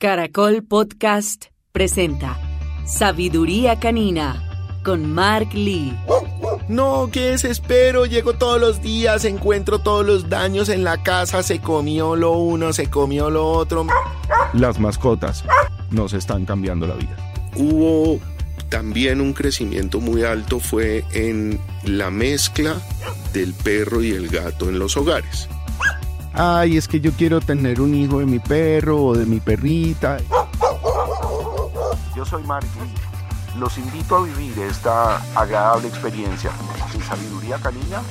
Caracol Podcast presenta Sabiduría Canina con Mark Lee. No, qué desespero. Llego todos los días, encuentro todos los daños en la casa. Se comió lo uno, se comió lo otro. Las mascotas nos están cambiando la vida. Hubo también un crecimiento muy alto fue en la mezcla del perro y el gato en los hogares. Ay, es que yo quiero tener un hijo de mi perro o de mi perrita. Yo soy Marky. Los invito a vivir esta agradable experiencia sin sabiduría canina.